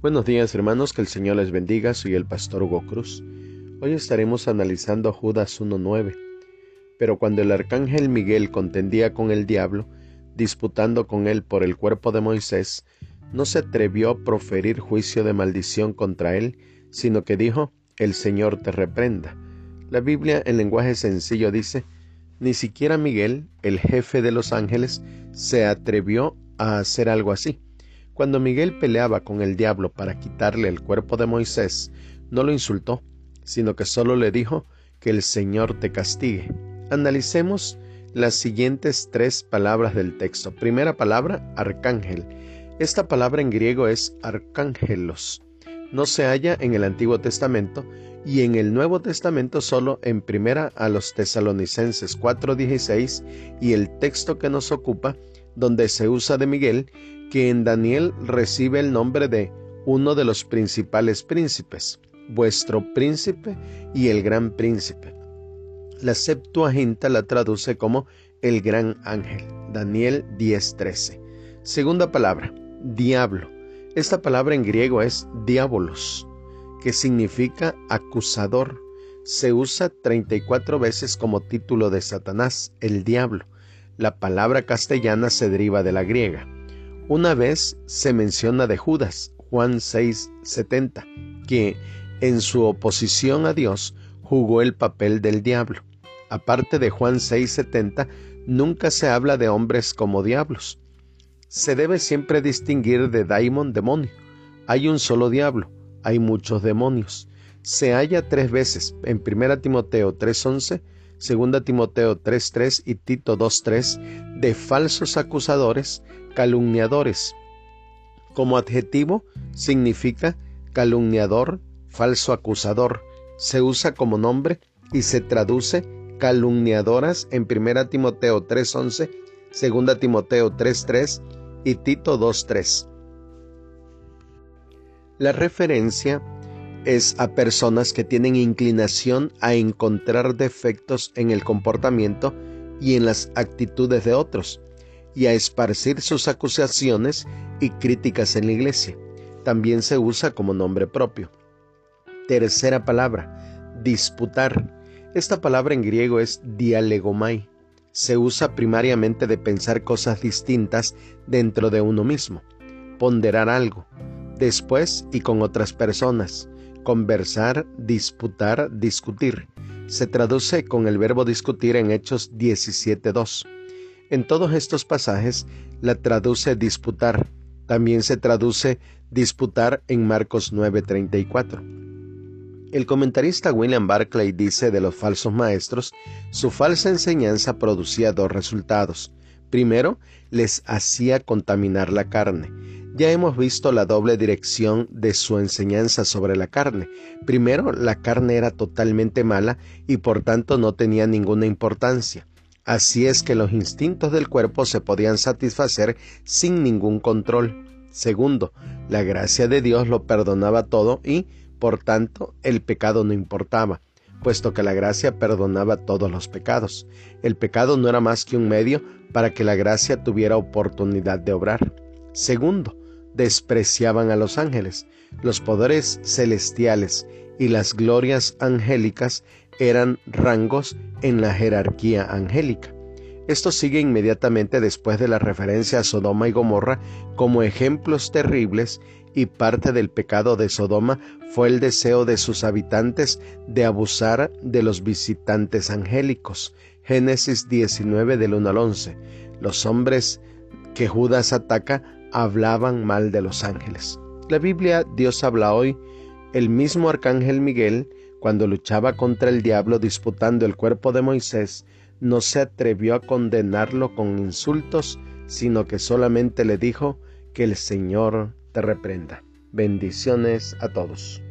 Buenos días hermanos, que el Señor les bendiga, soy el pastor Hugo Cruz. Hoy estaremos analizando Judas 1.9. Pero cuando el arcángel Miguel contendía con el diablo, disputando con él por el cuerpo de Moisés, no se atrevió a proferir juicio de maldición contra él, sino que dijo, el Señor te reprenda. La Biblia en lenguaje sencillo dice, ni siquiera Miguel, el jefe de los ángeles, se atrevió a hacer algo así. Cuando Miguel peleaba con el diablo para quitarle el cuerpo de Moisés, no lo insultó, sino que solo le dijo que el Señor te castigue. Analicemos las siguientes tres palabras del texto. Primera palabra, arcángel. Esta palabra en griego es arcángelos. No se halla en el Antiguo Testamento y en el Nuevo Testamento solo en primera a los tesalonicenses 4:16 y el texto que nos ocupa donde se usa de Miguel que en Daniel recibe el nombre de uno de los principales príncipes, vuestro príncipe y el gran príncipe. La Septuaginta la traduce como el gran ángel, Daniel 10:13. Segunda palabra, diablo. Esta palabra en griego es diabolos, que significa acusador. Se usa 34 veces como título de Satanás, el diablo. La palabra castellana se deriva de la griega. Una vez se menciona de Judas, Juan 6:70, que en su oposición a Dios jugó el papel del diablo. Aparte de Juan 6:70, nunca se habla de hombres como diablos. Se debe siempre distinguir de daimon, demonio. Hay un solo diablo, hay muchos demonios. Se halla tres veces en 1 Timoteo 3:11, 2 Timoteo 3:3 y Tito 2:3 de falsos acusadores calumniadores. Como adjetivo significa calumniador, falso acusador. Se usa como nombre y se traduce calumniadoras en 1 Timoteo 3:11, 2 Timoteo 3:3 y Tito 2:3. La referencia es a personas que tienen inclinación a encontrar defectos en el comportamiento y en las actitudes de otros, y a esparcir sus acusaciones y críticas en la iglesia. También se usa como nombre propio. Tercera palabra, disputar. Esta palabra en griego es dialegomai. Se usa primariamente de pensar cosas distintas dentro de uno mismo, ponderar algo, después y con otras personas, conversar, disputar, discutir. Se traduce con el verbo discutir en Hechos 17.2. En todos estos pasajes la traduce disputar. También se traduce disputar en Marcos 9:34. El comentarista William Barclay dice de los falsos maestros, su falsa enseñanza producía dos resultados. Primero, les hacía contaminar la carne. Ya hemos visto la doble dirección de su enseñanza sobre la carne. Primero, la carne era totalmente mala y por tanto no tenía ninguna importancia. Así es que los instintos del cuerpo se podían satisfacer sin ningún control. Segundo, la gracia de Dios lo perdonaba todo y, por tanto, el pecado no importaba, puesto que la gracia perdonaba todos los pecados. El pecado no era más que un medio para que la gracia tuviera oportunidad de obrar. Segundo, despreciaban a los ángeles, los poderes celestiales y las glorias angélicas eran rangos en la jerarquía angélica. Esto sigue inmediatamente después de la referencia a Sodoma y Gomorra como ejemplos terribles y parte del pecado de Sodoma fue el deseo de sus habitantes de abusar de los visitantes angélicos. Génesis 19 del 1 al 11. Los hombres que Judas ataca hablaban mal de los ángeles. La Biblia Dios habla hoy, el mismo arcángel Miguel cuando luchaba contra el diablo disputando el cuerpo de Moisés, no se atrevió a condenarlo con insultos, sino que solamente le dijo que el Señor te reprenda. Bendiciones a todos.